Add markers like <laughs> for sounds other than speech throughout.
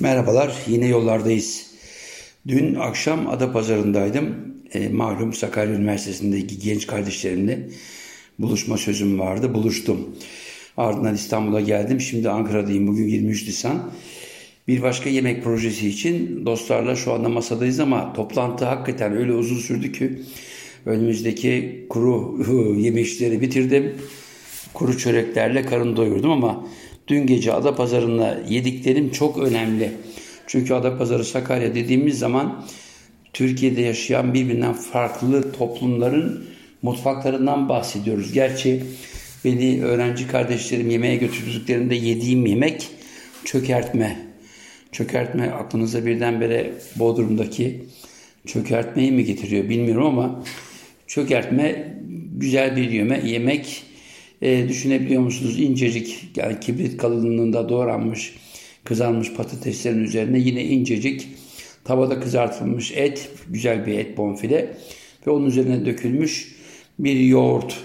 Merhabalar, yine yollardayız. Dün akşam Adapazarı'ndaydım. E, malum Sakarya Üniversitesi'ndeki genç kardeşlerimle buluşma sözüm vardı. Buluştum. Ardından İstanbul'a geldim. Şimdi Ankara'dayım. Bugün 23 Nisan. Bir başka yemek projesi için dostlarla şu anda masadayız ama toplantı hakikaten öyle uzun sürdü ki önümüzdeki kuru <laughs> yemişleri bitirdim. Kuru çöreklerle karın doyurdum ama dün gece Adapazarı'nda yediklerim çok önemli. Çünkü Adapazarı Sakarya dediğimiz zaman Türkiye'de yaşayan birbirinden farklı toplumların mutfaklarından bahsediyoruz. Gerçi beni öğrenci kardeşlerim yemeğe götürdüklerinde yediğim yemek çökertme. Çökertme aklınıza birdenbire Bodrum'daki çökertmeyi mi getiriyor bilmiyorum ama çökertme güzel bir yeme, yemek e, düşünebiliyor musunuz? İncecik yani kibrit kalınlığında doğranmış kızarmış patateslerin üzerine yine incecik tavada kızartılmış et, güzel bir et bonfile ve onun üzerine dökülmüş bir yoğurt.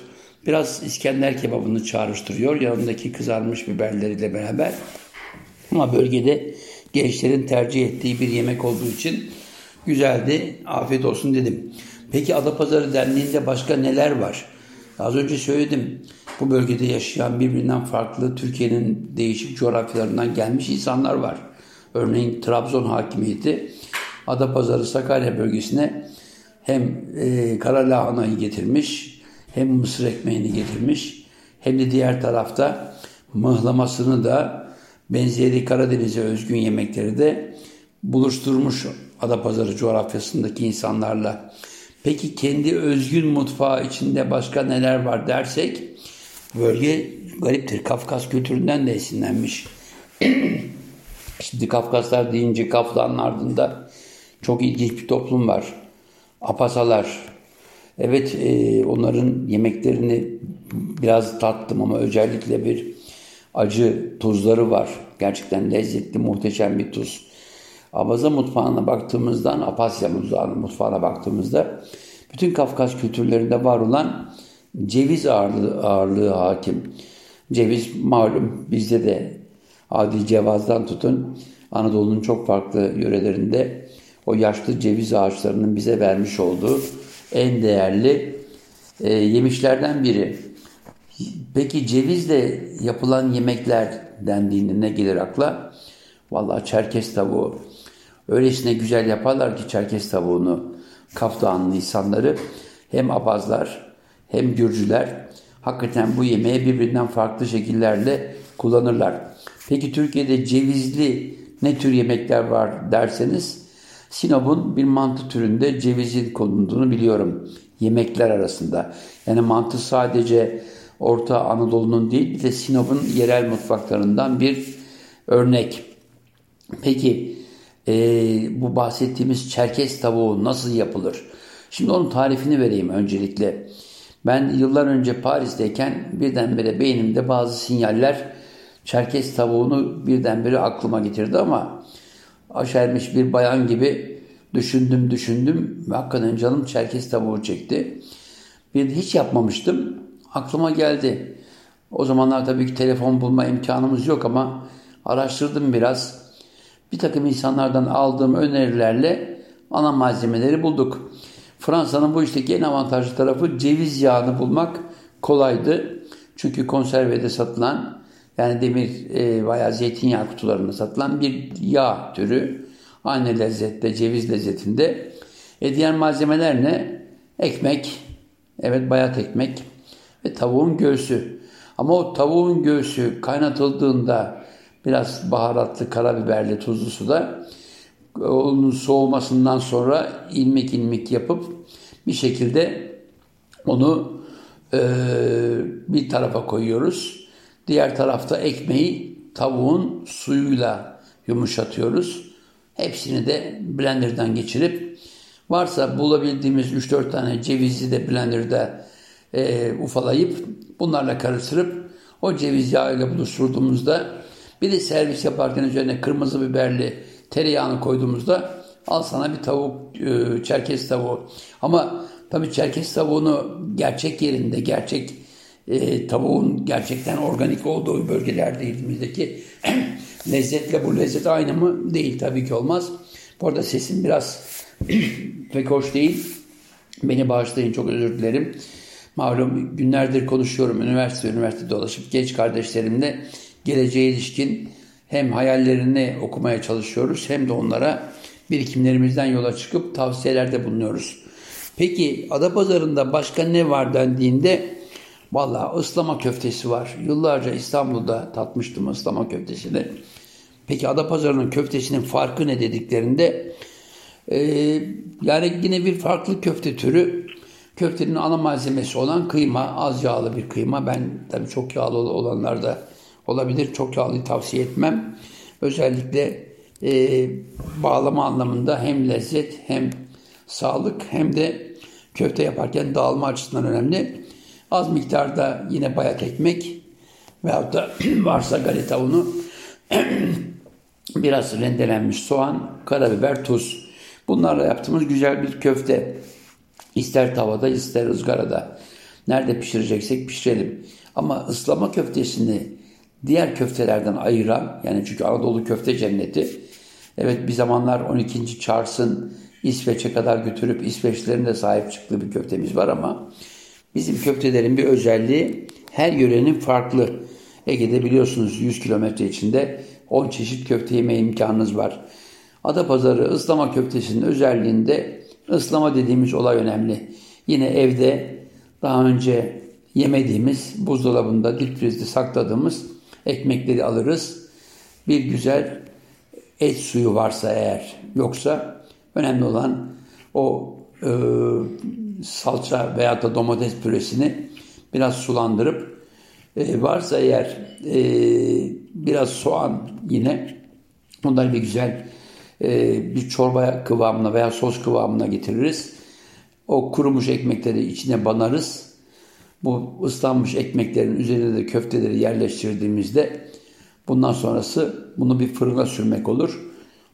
Biraz İskender kebabını çağrıştırıyor yanındaki kızarmış biberleriyle beraber. Ama bölgede gençlerin tercih ettiği bir yemek olduğu için güzeldi. Afiyet olsun dedim. Peki Adapazarı Derneği'nde başka neler var? Az önce söyledim. Bu bölgede yaşayan birbirinden farklı Türkiye'nin değişik coğrafyalarından gelmiş insanlar var. Örneğin Trabzon hakimiyeti Adapazarı Sakarya bölgesine hem e, kara lahanayı getirmiş hem mısır ekmeğini getirmiş hem de diğer tarafta mıhlamasını da benzeri Karadeniz'e özgün yemekleri de buluşturmuş Adapazarı coğrafyasındaki insanlarla. Peki kendi özgün mutfağı içinde başka neler var dersek bölge gariptir. Kafkas kültüründen de esinlenmiş. <clears throat> Şimdi Kafkaslar deyince Kafların ardında çok ilginç bir toplum var. Apasalar. Evet e, onların yemeklerini biraz tattım ama özellikle bir acı tuzları var. Gerçekten lezzetli, muhteşem bir tuz. Abaza mutfağına baktığımızda, Apasya mutfağına baktığımızda bütün Kafkas kültürlerinde var olan ceviz ağırlığı, ağırlığı hakim. Ceviz malum bizde de adi cevazdan tutun Anadolu'nun çok farklı yörelerinde o yaşlı ceviz ağaçlarının bize vermiş olduğu en değerli e, yemişlerden biri. Peki cevizle yapılan yemekler dendiğinde ne gelir akla? Vallahi çerkez tavuğu. Öylesine güzel yaparlar ki çerkez tavuğunu Kaf Dağı'nın insanları hem Abazlar hem Gürcüler hakikaten bu yemeği birbirinden farklı şekillerle kullanırlar. Peki Türkiye'de cevizli ne tür yemekler var derseniz Sinop'un bir mantı türünde cevizin konulduğunu biliyorum yemekler arasında. Yani mantı sadece Orta Anadolu'nun değil bir de Sinop'un yerel mutfaklarından bir örnek. Peki e, bu bahsettiğimiz çerkez tavuğu nasıl yapılır? Şimdi onun tarifini vereyim öncelikle. Ben yıllar önce Paris'teyken birdenbire beynimde bazı sinyaller çerkez tavuğunu birdenbire aklıma getirdi ama aşermiş bir bayan gibi düşündüm düşündüm ve hakikaten canım çerkez tavuğu çekti. Bir hiç yapmamıştım. Aklıma geldi. O zamanlar tabii ki telefon bulma imkanımız yok ama araştırdım biraz. Bir takım insanlardan aldığım önerilerle ana malzemeleri bulduk. Fransa'nın bu işteki en avantajlı tarafı ceviz yağını bulmak kolaydı. Çünkü konservede satılan yani demir e, veya zeytinyağı kutularında satılan bir yağ türü. Aynı lezzette, ceviz lezzetinde. E diğer malzemeler ne? Ekmek, evet bayat ekmek ve tavuğun göğsü. Ama o tavuğun göğsü kaynatıldığında biraz baharatlı, karabiberli, tuzlu suda onun soğumasından sonra ilmek ilmek yapıp bir şekilde onu e, bir tarafa koyuyoruz. Diğer tarafta ekmeği tavuğun suyuyla yumuşatıyoruz. Hepsini de blenderdan geçirip varsa bulabildiğimiz 3-4 tane cevizi de blenderda e, ufalayıp bunlarla karıştırıp o ceviz yağıyla buluşturduğumuzda bir de servis yaparken üzerine kırmızı biberli tereyağını koyduğumuzda al sana bir tavuk, e, çerkez tavuğu. Ama tabii çerkez tavuğunu gerçek yerinde, gerçek e, tavuğun gerçekten organik olduğu bölgelerde elimizdeki <clears throat> lezzetle bu lezzet aynı mı? Değil tabii ki olmaz. Bu arada sesim biraz <clears throat> pek hoş değil. Beni bağışlayın çok özür dilerim. Malum günlerdir konuşuyorum üniversite üniversite dolaşıp genç kardeşlerimle geleceğe ilişkin hem hayallerini okumaya çalışıyoruz hem de onlara birikimlerimizden yola çıkıp tavsiyelerde bulunuyoruz. Peki Adapazarı'nda başka ne var dendiğinde valla ıslama köftesi var. Yıllarca İstanbul'da tatmıştım ıslama köftesini. Peki Adapazarı'nın köftesinin farkı ne dediklerinde e, yani yine bir farklı köfte türü. Köftenin ana malzemesi olan kıyma, az yağlı bir kıyma. Ben tabii çok yağlı olanlar da olabilir. Çok yağlıyı tavsiye etmem. Özellikle e, bağlama anlamında hem lezzet hem sağlık hem de köfte yaparken dağılma açısından önemli. Az miktarda yine bayat ekmek veyahut da <clears throat> varsa galeta unu <clears throat> biraz rendelenmiş soğan, karabiber, tuz. Bunlarla yaptığımız güzel bir köfte. İster tavada ister ızgarada. Nerede pişireceksek pişirelim. Ama ıslama köftesini diğer köftelerden ayıran yani çünkü Anadolu köfte cenneti evet bir zamanlar 12. Charles'ın İsveç'e kadar götürüp İsveçlilerin de sahip çıktığı bir köftemiz var ama bizim köftelerin bir özelliği her yörenin farklı. Ege'de biliyorsunuz 100 kilometre içinde 10 çeşit köfte yeme imkanınız var. Adapazarı ıslama köftesinin özelliğinde ıslama dediğimiz olay önemli. Yine evde daha önce yemediğimiz buzdolabında dip sakladığımız ekmekleri alırız. Bir güzel et suyu varsa eğer yoksa önemli olan o e, salça veya da domates püresini biraz sulandırıp e, varsa eğer e, biraz soğan yine onları bir güzel e, bir çorba kıvamına veya sos kıvamına getiririz. O kurumuş ekmekleri içine banarız. Bu ıslanmış ekmeklerin üzerine de köfteleri yerleştirdiğimizde bundan sonrası bunu bir fırına sürmek olur.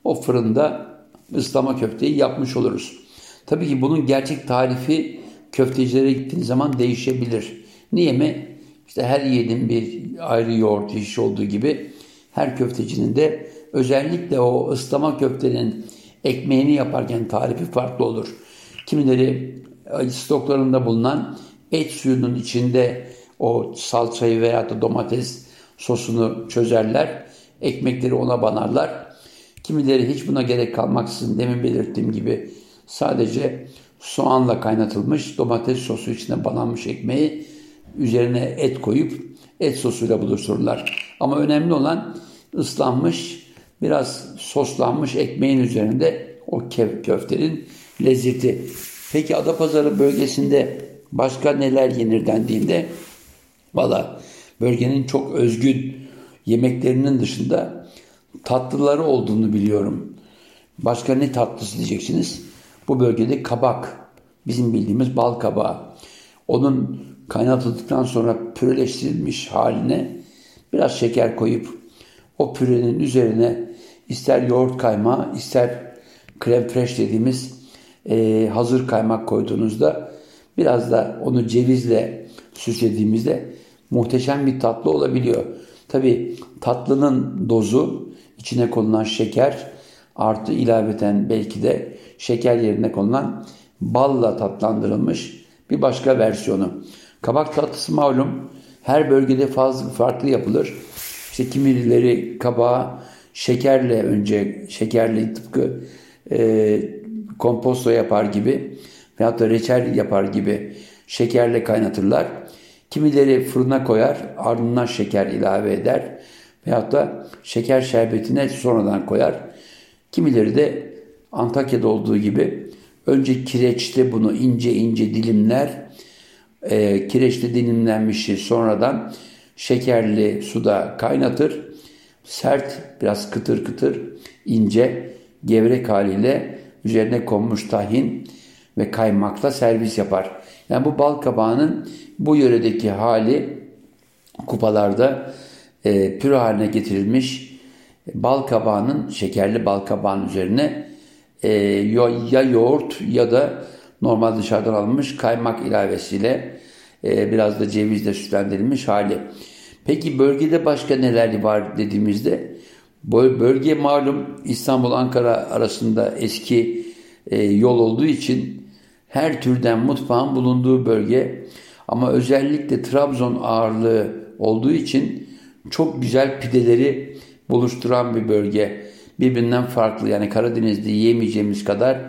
O fırında ıslama köfteyi yapmış oluruz. Tabii ki bunun gerçek tarifi köftecilere gittiğiniz zaman değişebilir. Niye mi? İşte her yiğidin bir ayrı yoğurt işi olduğu gibi her köftecinin de özellikle o ıslama köftenin ekmeğini yaparken tarifi farklı olur. Kimileri stoklarında bulunan et suyunun içinde o salçayı veya da domates sosunu çözerler. Ekmekleri ona banarlar. Kimileri hiç buna gerek kalmaksızın demin belirttiğim gibi sadece soğanla kaynatılmış domates sosu içine bananmış ekmeği üzerine et koyup et sosuyla buluştururlar. Ama önemli olan ıslanmış biraz soslanmış ekmeğin üzerinde o köftenin lezzeti. Peki Adapazarı bölgesinde başka neler yenir dendiğinde valla bölgenin çok özgün yemeklerinin dışında tatlıları olduğunu biliyorum. Başka ne tatlısı diyeceksiniz? Bu bölgede kabak. Bizim bildiğimiz bal kabağı. Onun kaynatıldıktan sonra püreleştirilmiş haline biraz şeker koyup o pürenin üzerine ister yoğurt kaymağı ister krem fresh dediğimiz e, hazır kaymak koyduğunuzda biraz da onu cevizle süslediğimizde muhteşem bir tatlı olabiliyor. Tabi tatlının dozu içine konulan şeker artı ilaveten belki de şeker yerine konulan balla tatlandırılmış bir başka versiyonu. Kabak tatlısı malum her bölgede fazla farklı yapılır. İşte kimileri kabağı şekerle önce şekerli tıpkı e, komposto yapar gibi veyahut da reçel yapar gibi şekerle kaynatırlar. Kimileri fırına koyar ardından şeker ilave eder veyahut da şeker şerbetine sonradan koyar. Kimileri de Antakya'da olduğu gibi önce kireçte bunu ince ince dilimler e, kireçte dilimlenmişi sonradan şekerli suda kaynatır. Sert, biraz kıtır kıtır, ince, gevrek haliyle üzerine konmuş tahin ve kaymakla servis yapar. Yani bu bal kabağının bu yöredeki hali kupalarda e, püre haline getirilmiş bal kabağının, şekerli bal kabağının üzerine e, ya yoğurt ya da normal dışarıdan alınmış kaymak ilavesiyle e, biraz da cevizle süslendirilmiş hali. Peki bölgede başka neler var dediğimizde Bölge malum İstanbul-Ankara arasında eski e, yol olduğu için her türden mutfağın bulunduğu bölge ama özellikle Trabzon ağırlığı olduğu için çok güzel pideleri buluşturan bir bölge. Birbirinden farklı yani Karadeniz'de yiyemeyeceğimiz kadar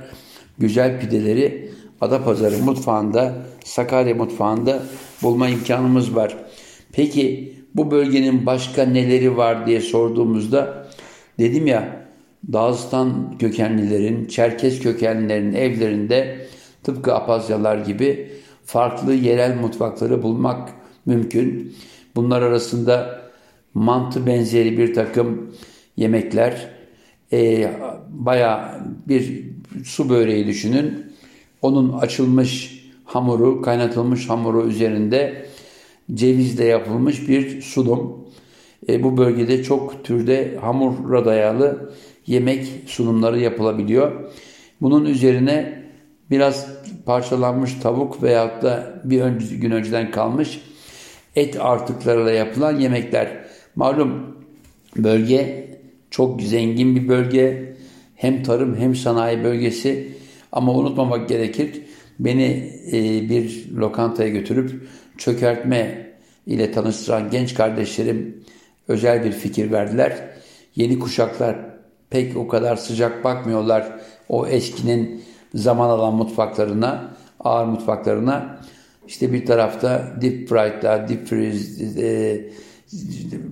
güzel pideleri Adapazarı mutfağında, Sakarya mutfağında bulma imkanımız var. Peki bu bölgenin başka neleri var diye sorduğumuzda dedim ya Dağıstan kökenlilerin, Çerkes kökenlilerin evlerinde tıpkı Apazyalar gibi farklı yerel mutfakları bulmak mümkün. Bunlar arasında mantı benzeri bir takım yemekler, e, baya bir su böreği düşünün. Onun açılmış hamuru, kaynatılmış hamuru üzerinde cevizle yapılmış bir sunum. E, bu bölgede çok türde hamura dayalı yemek sunumları yapılabiliyor. Bunun üzerine biraz parçalanmış tavuk veyahut da bir önce, gün önceden kalmış et artıklarıyla yapılan yemekler. Malum bölge çok zengin bir bölge. Hem tarım hem sanayi bölgesi. Ama unutmamak gerekir. Beni e, bir lokantaya götürüp çökertme ile tanıştıran genç kardeşlerim özel bir fikir verdiler. Yeni kuşaklar pek o kadar sıcak bakmıyorlar o eskinin zaman alan mutfaklarına, ağır mutfaklarına. İşte bir tarafta deep fried'lar, deep freeze, e,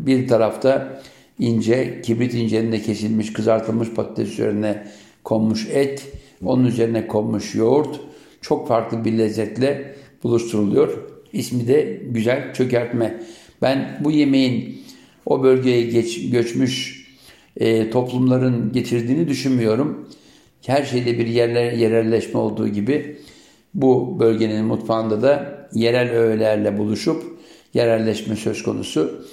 bir tarafta ince, kibrit inceğinde kesilmiş, kızartılmış patates üzerine konmuş et, onun üzerine konmuş yoğurt çok farklı bir lezzetle buluşturuluyor. İsmi de güzel çökertme. Ben bu yemeğin o bölgeye geç, göçmüş e, toplumların getirdiğini düşünmüyorum. Her şeyde bir yerler, yerelleşme olduğu gibi bu bölgenin mutfağında da yerel öğelerle buluşup yerelleşme söz konusu.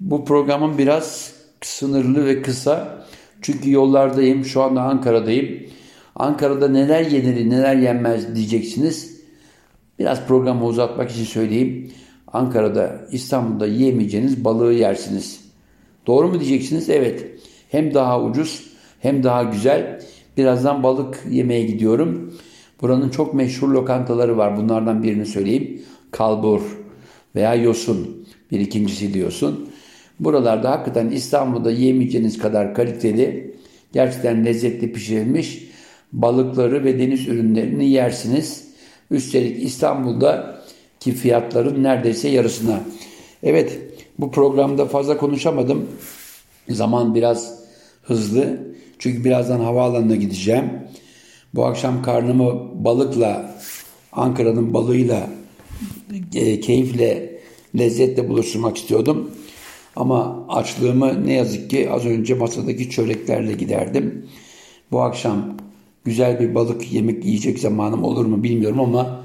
Bu programın biraz sınırlı ve kısa. Çünkü yollardayım. Şu anda Ankara'dayım. Ankara'da neler yenir, neler yenmez diyeceksiniz. Biraz programı uzatmak için söyleyeyim. Ankara'da, İstanbul'da yiyemeyeceğiniz balığı yersiniz. Doğru mu diyeceksiniz? Evet. Hem daha ucuz hem daha güzel. Birazdan balık yemeye gidiyorum. Buranın çok meşhur lokantaları var. Bunlardan birini söyleyeyim. Kalbur veya Yosun. Bir ikincisi diyorsun. Buralarda hakikaten İstanbul'da yiyemeyeceğiniz kadar kaliteli, gerçekten lezzetli pişirilmiş balıkları ve deniz ürünlerini yersiniz. Üstelik İstanbul'da ki fiyatların neredeyse yarısına. Evet bu programda fazla konuşamadım. Zaman biraz hızlı. Çünkü birazdan havaalanına gideceğim. Bu akşam karnımı balıkla, Ankara'nın balığıyla e, keyifle, lezzetle buluşturmak istiyordum. Ama açlığımı ne yazık ki az önce masadaki çöreklerle giderdim. Bu akşam güzel bir balık yemek yiyecek zamanım olur mu bilmiyorum ama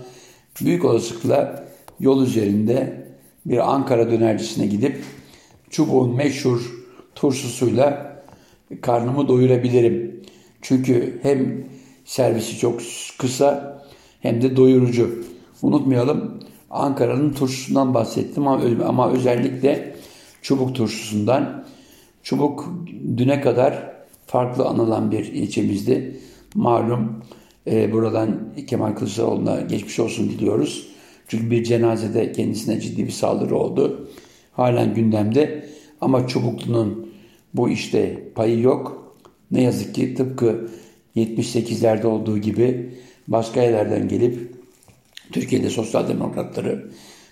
büyük olasılıkla yol üzerinde bir Ankara dönercisine gidip çubuğun meşhur turşusuyla karnımı doyurabilirim. Çünkü hem servisi çok kısa hem de doyurucu. Unutmayalım Ankara'nın turşusundan bahsettim ama özellikle Çubuk turşusundan. Çubuk düne kadar farklı anılan bir ilçemizdi. Malum e, buradan Kemal Kılıçdaroğlu'na geçmiş olsun diliyoruz. Çünkü bir cenazede kendisine ciddi bir saldırı oldu. Halen gündemde ama Çubuklu'nun bu işte payı yok. Ne yazık ki tıpkı 78'lerde olduğu gibi başka yerlerden gelip Türkiye'de sosyal demokratları,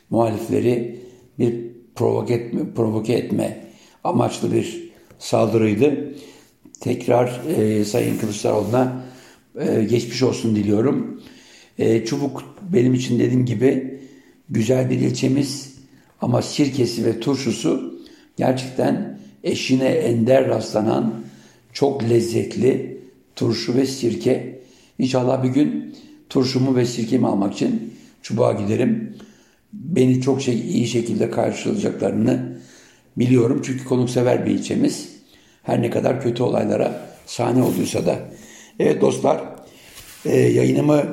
muhalifleri bir provoke etme, provoke etme amaçlı bir saldırıydı. Tekrar e, Sayın Kılıçdaroğlu'na e, geçmiş olsun diliyorum. E, Çubuk benim için dediğim gibi güzel bir ilçemiz ama sirkesi ve turşusu gerçekten eşine ender rastlanan çok lezzetli turşu ve sirke. İnşallah bir gün turşumu ve sirkemi almak için çubuğa giderim. Beni çok şey, iyi şekilde karşılayacaklarını biliyorum. Çünkü konuksever bir ilçemiz. Her ne kadar kötü olaylara sahne olduysa da. Evet dostlar e, yayınımı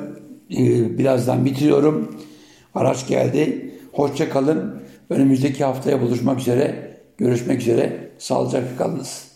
e, birazdan bitiriyorum. Araç geldi. Hoşça kalın. Önümüzdeki haftaya buluşmak üzere. Görüşmek üzere. Sağlıcakla kalınız.